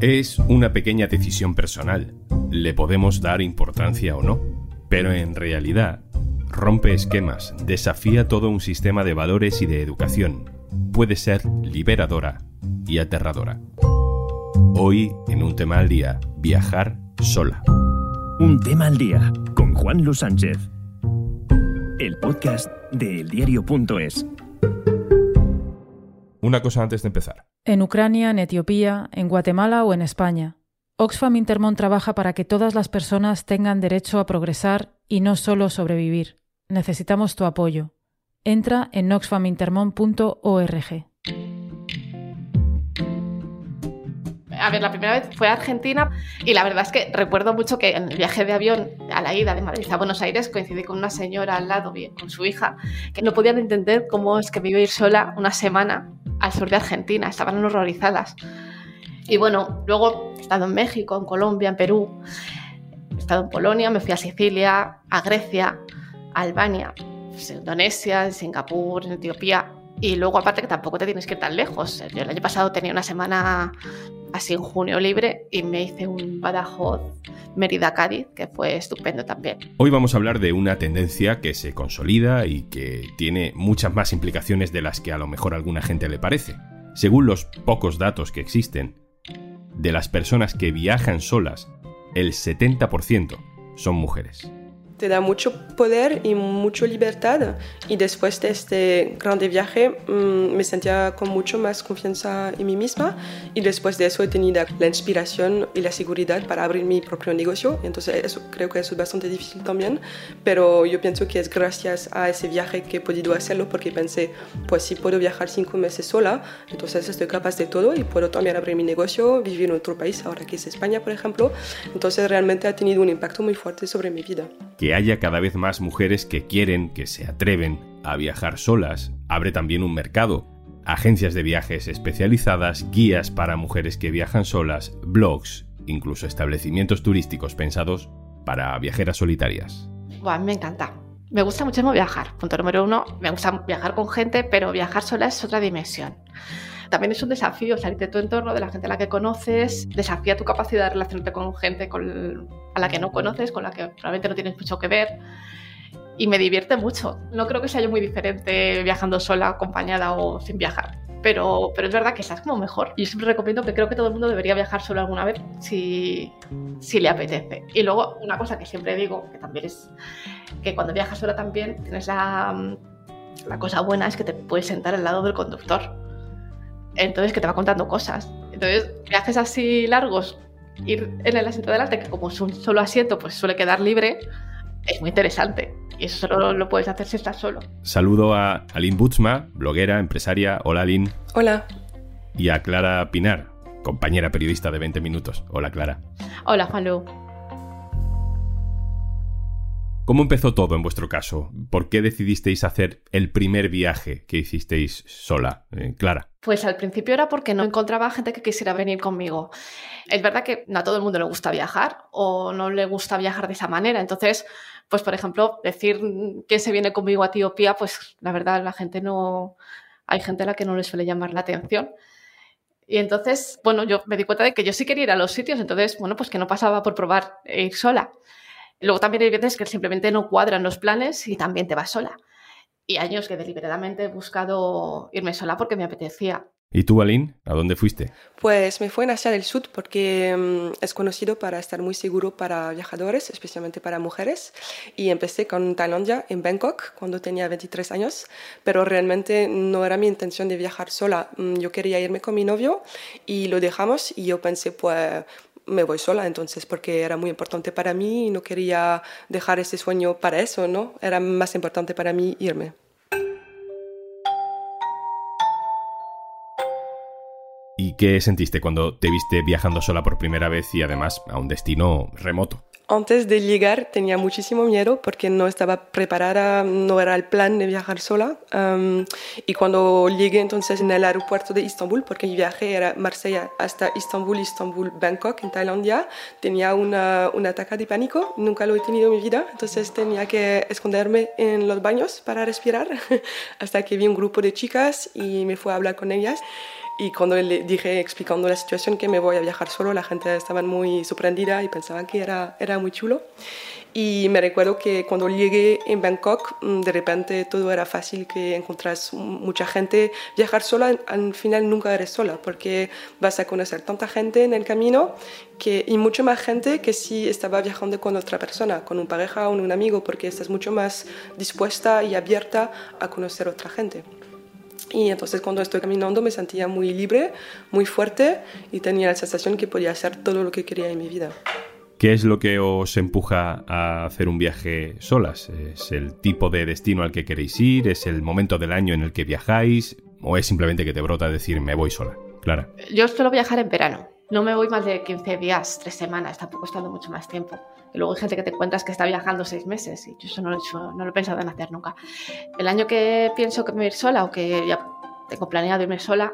Es una pequeña decisión personal. Le podemos dar importancia o no. Pero en realidad, rompe esquemas, desafía todo un sistema de valores y de educación. Puede ser liberadora y aterradora. Hoy, en un tema al día, viajar sola. Un tema al día con Juan Luis Sánchez. El podcast de eldiario.es. Una cosa antes de empezar. En Ucrania, en Etiopía, en Guatemala o en España. Oxfam Intermón trabaja para que todas las personas tengan derecho a progresar y no solo sobrevivir. Necesitamos tu apoyo. Entra en oxfamintermon.org. A ver, la primera vez fue a Argentina y la verdad es que recuerdo mucho que en el viaje de avión a la ida de Madrid a Buenos Aires coincidí con una señora al lado, con su hija, que no podían entender cómo es que me iba a ir sola una semana al sur de Argentina, estaban horrorizadas. Y bueno, luego he estado en México, en Colombia, en Perú, he estado en Polonia, me fui a Sicilia, a Grecia, a Albania, pues, Indonesia, Singapur, Etiopía. Y luego aparte que tampoco te tienes que ir tan lejos. Yo el año pasado tenía una semana así en junio libre y me hice un Badajoz Mérida Cádiz, que fue estupendo también. Hoy vamos a hablar de una tendencia que se consolida y que tiene muchas más implicaciones de las que a lo mejor a alguna gente le parece. Según los pocos datos que existen, de las personas que viajan solas, el 70% son mujeres te da mucho poder y mucha libertad. Y después de este grande viaje mm, me sentía con mucho más confianza en mí misma y después de eso he tenido la inspiración y la seguridad para abrir mi propio negocio. Entonces eso, creo que eso es bastante difícil también, pero yo pienso que es gracias a ese viaje que he podido hacerlo porque pensé, pues si puedo viajar cinco meses sola, entonces estoy capaz de todo y puedo también abrir mi negocio, vivir en otro país, ahora que es España, por ejemplo. Entonces realmente ha tenido un impacto muy fuerte sobre mi vida que haya cada vez más mujeres que quieren, que se atreven a viajar solas, abre también un mercado. Agencias de viajes especializadas, guías para mujeres que viajan solas, blogs, incluso establecimientos turísticos pensados para viajeras solitarias. Buah, me encanta. Me gusta muchísimo viajar. Punto número uno, me gusta viajar con gente, pero viajar sola es otra dimensión. También es un desafío salir de tu entorno, de la gente a la que conoces, desafía tu capacidad de relacionarte con gente a la que no conoces, con la que probablemente no tienes mucho que ver. Y me divierte mucho. No creo que sea yo muy diferente viajando sola, acompañada o sin viajar. Pero, pero es verdad que estás como mejor. Y siempre recomiendo que creo que todo el mundo debería viajar solo alguna vez si, si le apetece. Y luego, una cosa que siempre digo, que también es que cuando viajas sola también tienes la, la cosa buena es que te puedes sentar al lado del conductor entonces que te va contando cosas. Entonces, viajes así largos, ir en el asiento delante, que como es un solo asiento, pues suele quedar libre, es muy interesante. Y eso solo lo puedes hacer si estás solo. Saludo a Aline Butzma, bloguera, empresaria. Hola, Aline. Hola. Y a Clara Pinar, compañera periodista de 20 minutos. Hola, Clara. Hola, Juanlu. ¿Cómo empezó todo en vuestro caso? ¿Por qué decidisteis hacer el primer viaje que hicisteis sola, eh, Clara? Pues al principio era porque no encontraba gente que quisiera venir conmigo. Es verdad que no a todo el mundo le gusta viajar o no le gusta viajar de esa manera. Entonces, pues por ejemplo, decir que se viene conmigo a Etiopía, pues la verdad la gente no... Hay gente a la que no le suele llamar la atención. Y entonces, bueno, yo me di cuenta de que yo sí quería ir a los sitios, entonces, bueno, pues que no pasaba por probar ir sola. Luego también hay veces que simplemente no cuadran los planes y también te vas sola. Y años que deliberadamente he buscado irme sola porque me apetecía. ¿Y tú, Aline? ¿A dónde fuiste? Pues me fui en Asia del Sur porque mm, es conocido para estar muy seguro para viajadores, especialmente para mujeres. Y empecé con Tailandia, en Bangkok, cuando tenía 23 años. Pero realmente no era mi intención de viajar sola. Mm, yo quería irme con mi novio y lo dejamos. Y yo pensé, pues me voy sola entonces porque era muy importante para mí y no quería dejar ese sueño para eso, ¿no? Era más importante para mí irme. ¿Y qué sentiste cuando te viste viajando sola por primera vez y además a un destino remoto? Antes de llegar tenía muchísimo miedo porque no estaba preparada, no era el plan de viajar sola. y cuando llegué entonces en el aeropuerto de Istambul, porque mi viaje era Marsella hasta Istambul, Istambul, Bangkok, en Tailandia, tenía una, un ataque de pánico. Nunca lo he tenido en mi vida, entonces tenía que esconderme en los baños para respirar hasta que vi un grupo de chicas y me fui a hablar con ellas. Y cuando le dije, explicando la situación, que me voy a viajar solo, la gente estaba muy sorprendida y pensaban que era, era muy chulo. Y me recuerdo que cuando llegué en Bangkok, mm, de repente todo era fácil, que encontrás mucha gente. Viajar sola, al final nunca eres sola, porque vas a conocer tanta gente en el camino que, y mucha más gente que si estaba viajando con otra persona, con un pareja o un amigo, porque estás mucho más dispuesta y abierta a conocer otra gente. Y entonces cuando estoy caminando me sentía muy libre, muy fuerte y tenía la sensación que podía hacer todo lo que quería en mi vida. ¿Qué es lo que os empuja a hacer un viaje solas? ¿Es el tipo de destino al que queréis ir? ¿Es el momento del año en el que viajáis? ¿O es simplemente que te brota decir me voy sola? Clara. Yo suelo viajar en verano. No me voy más de 15 días, 3 semanas, tampoco estando mucho más tiempo. Y luego hay gente que te encuentras que está viajando 6 meses y yo eso no lo, he hecho, no lo he pensado en hacer nunca. El año que pienso que me ir sola o que ya tengo planeado irme sola,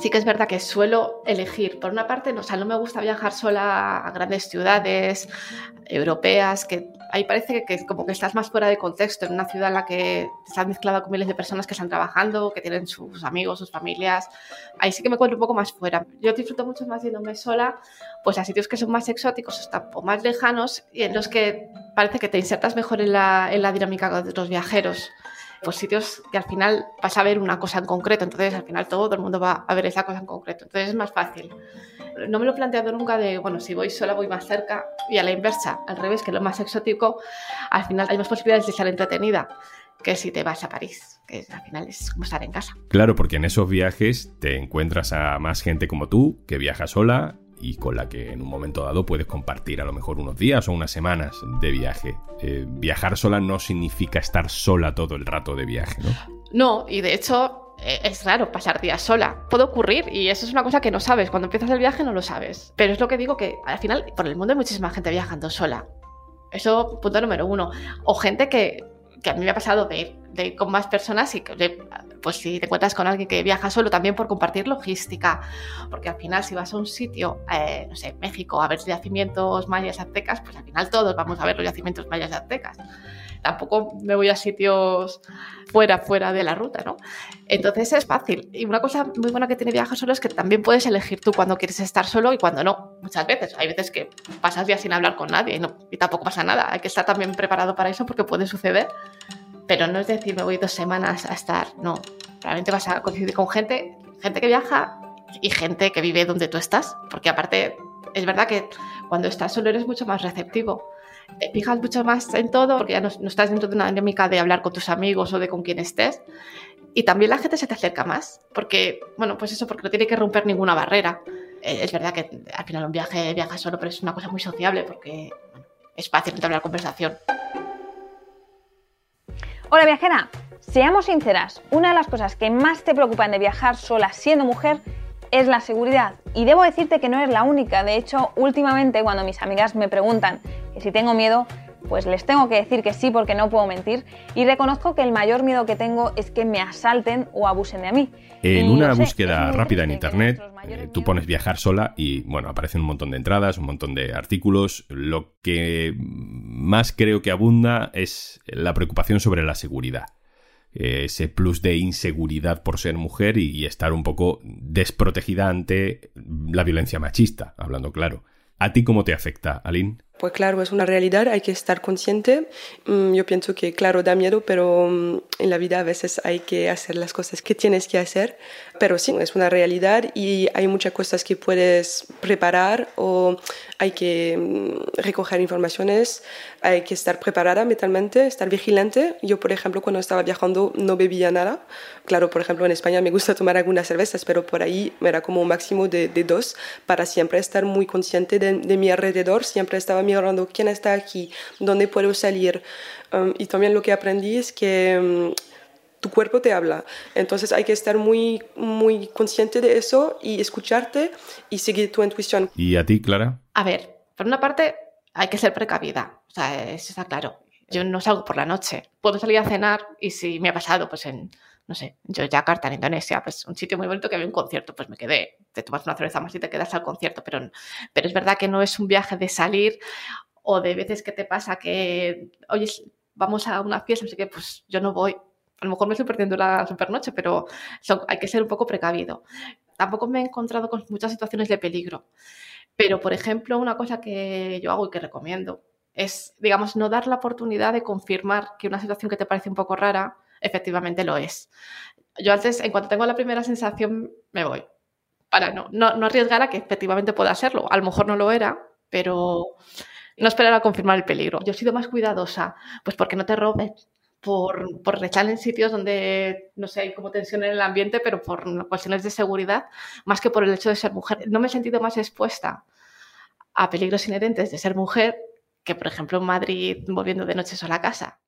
sí que es verdad que suelo elegir, por una parte, no, o no me gusta viajar sola a grandes ciudades europeas, que ahí parece que, como que estás más fuera de contexto, en una ciudad en la que estás mezclada con miles de personas que están trabajando, que tienen sus amigos, sus familias, ahí sí que me encuentro un poco más fuera. Yo disfruto mucho más yéndome sola, pues a sitios que son más exóticos, o más lejanos, y en los que parece que te insertas mejor en la, en la dinámica de los viajeros pues sitios que al final vas a ver una cosa en concreto, entonces al final todo el mundo va a ver esa cosa en concreto, entonces es más fácil. No me lo he planteado nunca de, bueno, si voy sola voy más cerca y a la inversa, al revés, que lo más exótico, al final hay más posibilidades de estar entretenida que si te vas a París, que al final es como estar en casa. Claro, porque en esos viajes te encuentras a más gente como tú, que viaja sola y con la que en un momento dado puedes compartir a lo mejor unos días o unas semanas de viaje. Eh, viajar sola no significa estar sola todo el rato de viaje, ¿no? No, y de hecho eh, es raro pasar días sola. Puede ocurrir y eso es una cosa que no sabes. Cuando empiezas el viaje no lo sabes. Pero es lo que digo que al final por el mundo hay muchísima gente viajando sola. Eso, punto número uno. O gente que, que a mí me ha pasado de ir, con más personas y que, pues si te encuentras con alguien que viaja solo, también por compartir logística, porque al final si vas a un sitio, eh, no sé, México, a ver yacimientos mayas aztecas, pues al final todos vamos a ver los yacimientos mayas aztecas. Tampoco me voy a sitios fuera, fuera de la ruta, ¿no? Entonces es fácil. Y una cosa muy buena que tiene viajar solo es que también puedes elegir tú cuando quieres estar solo y cuando no. Muchas veces. Hay veces que pasas días sin hablar con nadie y, y tampoco pasa nada. Hay que estar también preparado para eso porque puede suceder. Pero no es decir, me voy dos semanas a estar, no. Realmente vas a coincidir con gente, gente que viaja y gente que vive donde tú estás. Porque aparte, es verdad que cuando estás solo eres mucho más receptivo. Te fijas mucho más en todo porque ya no, estás dentro de una dinámica de hablar con tus amigos o de con quien estés. Y también la gente se te acerca más. Porque, bueno, pues eso, porque no tiene que romper ninguna barrera. Eh, es verdad que al final un viaje viaja solo, pero es una cosa muy sociable porque es fácil entablar conversación. Hola viajera, seamos sinceras, una de las cosas que más te preocupan de viajar sola siendo mujer es la seguridad. Y debo decirte que no eres la única, de hecho últimamente cuando mis amigas me preguntan que si tengo miedo, pues les tengo que decir que sí porque no puedo mentir y reconozco que el mayor miedo que tengo es que me asalten o abusen de mí. En una búsqueda rápida en internet, eh, tú pones viajar sola y bueno, aparecen un montón de entradas, un montón de artículos. Lo que más creo que abunda es la preocupación sobre la seguridad. Ese plus de inseguridad por ser mujer y estar un poco desprotegida ante la violencia machista, hablando claro. ¿A ti cómo te afecta, Aline? Pues claro, es una realidad, hay que estar consciente. Mm, yo pienso que, claro, da miedo, pero mm, en la vida a veces hay que hacer las cosas que tienes que hacer. Pero sí, es una realidad y hay muchas cosas que puedes preparar o hay que mm, recoger informaciones, hay que estar preparada mentalmente, estar vigilante. Yo, por ejemplo, cuando estaba viajando no bebía nada. Claro, por ejemplo, en España me gusta tomar algunas cervezas, pero por ahí era como un máximo de, dos para siempre estar muy consciente de, de mi alrededor, siempre estaba mirando quién está aquí, dónde puedo salir. Um, y también lo que aprendí es que um, tu cuerpo te habla. Entonces hay que estar muy, muy consciente de eso y escucharte y seguir tu intuición. ¿Y a ti, Clara? A ver, por una parte hay que ser precavida, o sea, eso está claro. Yo no salgo por la noche, puedo salir a cenar y si me ha pasado, pues en, no sé, yo Jakarta, en Indonesia, pues un sitio muy bonito que había un concierto, pues me quedé, te tomas una cerveza más y te quedas al concierto, pero, pero es verdad que no es un viaje de salir o de veces que te pasa que, oye, vamos a una fiesta, así que pues yo no voy. A lo mejor me estoy perdiendo la supernoche, pero hay que ser un poco precavido. tampoco me he encontrado con muchas situaciones de peligro. Pero, por ejemplo, una cosa que yo hago y que recomiendo es, digamos, no dar la oportunidad de confirmar que una situación que te parece un poco rara, efectivamente lo es. Yo antes, en cuanto tengo la primera sensación, me voy. Para no, no, arriesgar a que efectivamente pueda serlo. A lo mejor no lo era, pero no esperar a confirmar el peligro. Yo he sido más cuidadosa, pues porque no te roben, por, por estar en sitios donde, no sé, hay como tensión en el ambiente, pero por cuestiones de seguridad, más que por el hecho de ser mujer. No me he sentido más expuesta a peligros inherentes de ser mujer que, por ejemplo, en Madrid volviendo de noche sola a casa.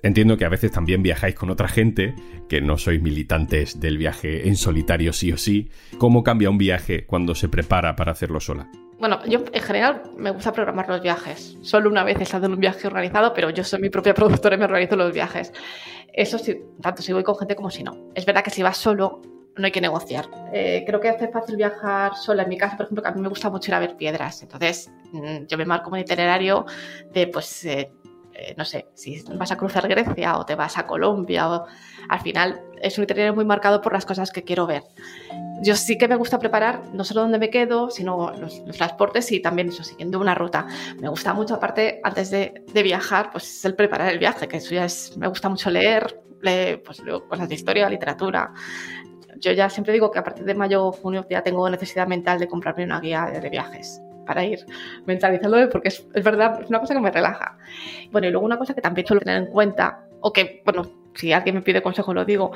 Entiendo que a veces también viajáis con otra gente, que no sois militantes del viaje en solitario sí o sí. ¿Cómo cambia un viaje cuando se prepara para hacerlo sola? Bueno, yo en general me gusta programar los viajes. Solo una vez he estado en un viaje organizado, pero yo soy mi propia productora y me organizo los viajes. Eso sí, tanto si voy con gente como si no. Es verdad que si vas solo, no hay que negociar. Eh, creo que hace fácil viajar sola. En mi caso, por ejemplo, que a mí me gusta mucho ir a ver piedras. Entonces, mm, yo me marco un itinerario de, pues, eh, eh, no sé, si vas a cruzar Grecia o te vas a Colombia, o, al final es un itinerario muy marcado por las cosas que quiero ver. Yo sí que me gusta preparar no solo dónde me quedo, sino los, transportes y también eso, siguiendo una ruta. Me gusta mucho, aparte, antes de, viajar, pues el preparar el viaje, que eso ya es, me gusta mucho leer, leer pues, cosas de historia, literatura. Yo ya siempre digo que a partir de mayo o junio ya tengo necesidad mental de comprarme una guía de viajes para ir mentalizándome porque es, verdad, es una cosa que me relaja. Bueno, y luego una cosa que también suelo tener en cuenta, o que, bueno, si alguien me pide consejo lo digo,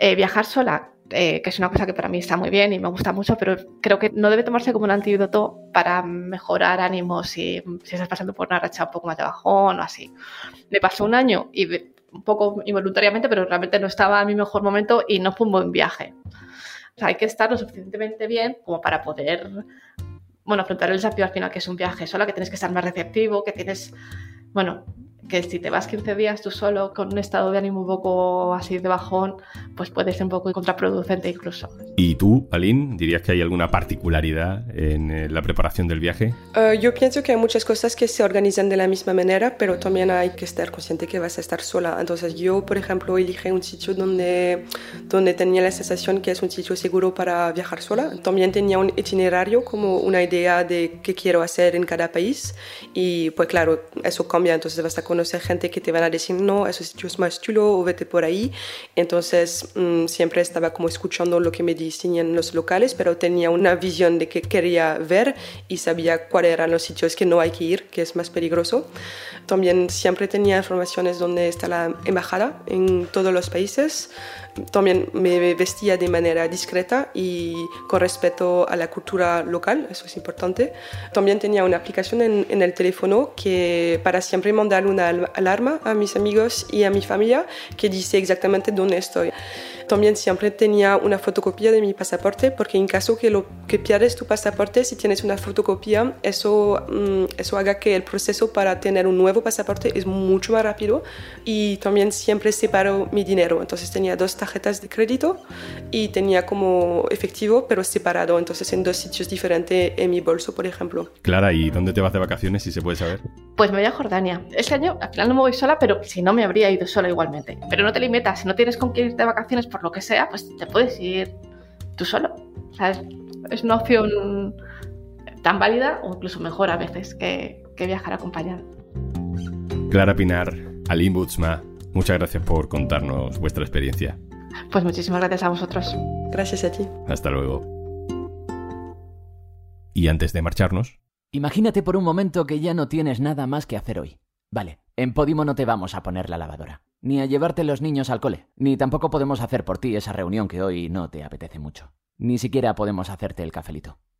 eh, viajar sola, eh, que es una cosa que para mí está muy bien y me gusta mucho, pero creo que no debe tomarse como un antídoto para mejorar ánimos si, si estás pasando por una racha un poco más de bajón o así. Me pasó un año y un poco involuntariamente, pero realmente no estaba en mi mejor momento y no fue un buen viaje. O sea, hay que estar lo suficientemente bien como para poder bueno, afrontar el desafío al final, que es un viaje sola, que tienes que estar más receptivo, que tienes, bueno, que si te vas 15 días tú solo con un estado de ánimo un poco así de bajón, pues puede ser un poco contraproducente incluso. ¿Y tú, Aline, dirías que hay alguna particularidad en eh, la preparación del viaje? Eh, yo pienso que hay muchas cosas que se organizan de la misma manera, pero también hay que estar consciente que vas a estar sola. Entonces yo, por ejemplo, elige un sitio donde, donde tenía la sensación que es un sitio seguro para viajar sola. También tenía un itinerario como una idea de qué quiero hacer en cada país y pues claro, eso cambia, entonces vas a conocer gente que te van a decir, no, ese sitio es más chulo o vete por ahí. Entonces mm, siempre estaba como escuchando lo que me decían los locales, pero tenía una visión de que quería ver y sabía cuáles eran los sitios que no hay que ir, que es más peligroso. También siempre tenía informaciones donde está la embajada en todos los países. También me vestía de manera discreta y con respeto a la cultura local, eso es importante. También tenía una aplicación en, en el teléfono que para siempre mandar una alarma a mis amigos y a mi familia que dice exactamente dónde estoy. También siempre tenía una fotocopia de mi pasaporte porque en caso que, lo, que pierdes tu pasaporte, si tienes una fotocopia, eso, mm, eso haga que el proceso para tener un nuevo pasaporte es mucho más rápido y también siempre separo mi dinero. Entonces tenía dos tarjetas de crédito y tenía como efectivo pero separado, entonces en dos sitios diferentes en mi bolso, por ejemplo. Clara, ¿y dónde te vas de vacaciones si se puede saber? Pues me voy a Jordania. Este año al final no me voy sola, pero si no me habría ido sola igualmente. Pero no te limitas, si no tienes con quién irte de vacaciones por lo que sea, pues te puedes ir tú solo. Es una opción tan válida o incluso mejor a veces que, viajar acompañado. Clara Pinar, Aline Butzma, muchas gracias por contarnos vuestra experiencia. Pues muchísimas gracias a vosotros. Gracias a ti. Hasta luego. Y antes de marcharnos... Imagínate por un momento que ya no tienes nada más que hacer hoy. Vale, en Podimo no te vamos a poner la lavadora ni a llevarte los niños al cole, ni tampoco podemos hacer por ti esa reunión que hoy no te apetece mucho. Ni siquiera podemos hacerte el cafelito.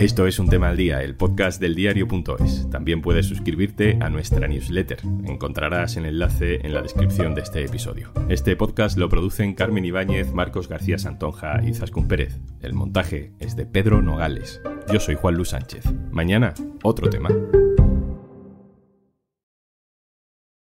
Esto es un tema al día, el podcast del diario.es. También puedes suscribirte a nuestra newsletter. Encontrarás el enlace en la descripción de este episodio. Este podcast lo producen Carmen Ibáñez, Marcos García Santonja y Zascun Pérez. El montaje es de Pedro Nogales. Yo soy Juan Luis Sánchez. Mañana, otro tema.